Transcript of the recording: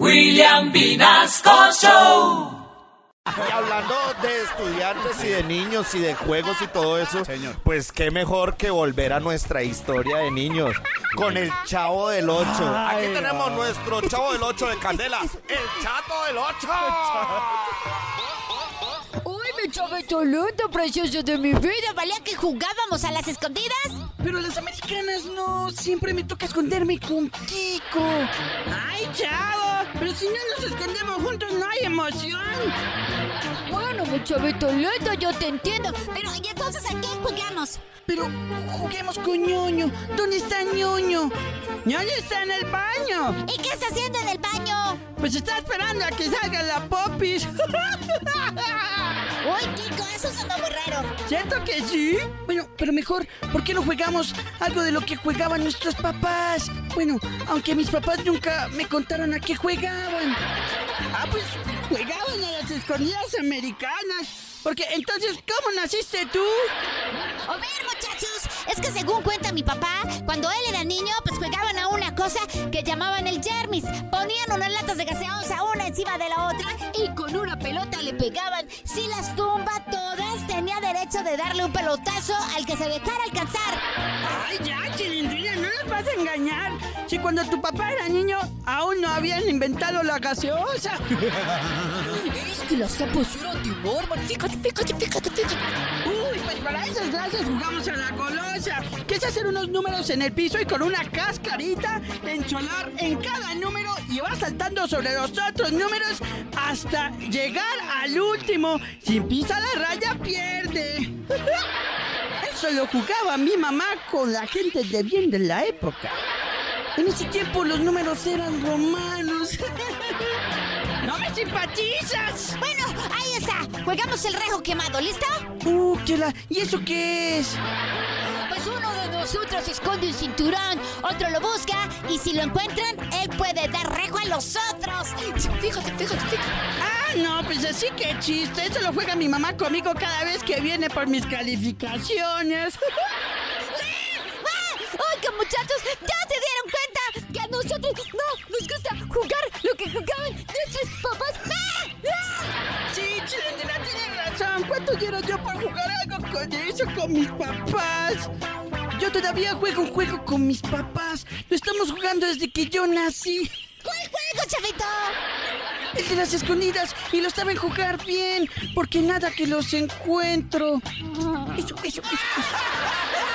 William Vinasco Show. Y hablando de estudiantes y de niños y de juegos y todo eso, Señor. pues qué mejor que volver a nuestra historia de niños con el Chavo del 8. Aquí tenemos nuestro Chavo del 8 de Candela, el Chato del 8. Abetolito, precioso de mi vida. ¿Valía que jugábamos a las escondidas? Pero las americanas no. Siempre me toca esconderme con Kiko. ¡Ay, chavo! Pero si no nos escondemos juntos, no hay emoción. Bueno, mucho Betolito, yo te entiendo. Pero, ¿y entonces a qué jugamos? Pero juguemos con ñoño. ¿Dónde está ñoño? ñoño está en el baño. ¿Y qué está haciendo en el baño? Pues está esperando a que salga la popis. Uy, Kiko, eso sonó muy raro. ¿Cierto que sí? Bueno, pero mejor, ¿por qué no jugamos algo de lo que jugaban nuestros papás? Bueno, aunque mis papás nunca me contaron a qué jugaban. Ah, pues jugaban a las escondidas americanas. Porque entonces, ¿cómo naciste tú? A ver, muchachos, es que según cuenta mi papá, cuando él era niño, cosa que llamaban el Jermis. Ponían unas latas de gaseosa una encima de la otra y con una pelota le pegaban. Si las tumba todas, tenía derecho de darle un pelotazo al que se dejara alcanzar. Ay, ya, chilindrina, no nos vas a engañar. Si cuando tu papá era niño, aún no habían inventado la gaseosa. Es que las tapas eran de mármol. Fíjate, fíjate, fíjate, fíjate. Para esas clases jugamos a la golosa, que es hacer unos números en el piso y con una cascarita encholar en cada número y vas saltando sobre los otros números hasta llegar al último. Si pisa la raya, pierde. Eso lo jugaba mi mamá con la gente de bien de la época. En ese tiempo los números eran romanos. ¡No me simpatizas! Bueno, Jugamos el rejo quemado, ¿listo? Uh, ¿qué la- ¿Y eso qué es? Pues uno de nosotros esconde un cinturón, otro lo busca y si lo encuentran, él puede dar rejo a los otros. Fíjate, fíjate, fíjate. Ah, no, pues así que chiste. Eso lo juega mi mamá conmigo cada vez que viene por mis calificaciones. ¡Ah! Oiga, muchachos, ¿ya se dieron cuenta que a nosotros no nos gusta jugar lo que jugaban nuestros papás? ¿Cuánto quiero yo por jugar algo con eso con mis papás? Yo todavía juego un juego con mis papás. Lo estamos jugando desde que yo nací. ¿Cuál juego, chavito? El de las escondidas. Y lo saben jugar bien. Porque nada que los encuentro. Eso, eso, eso. eso.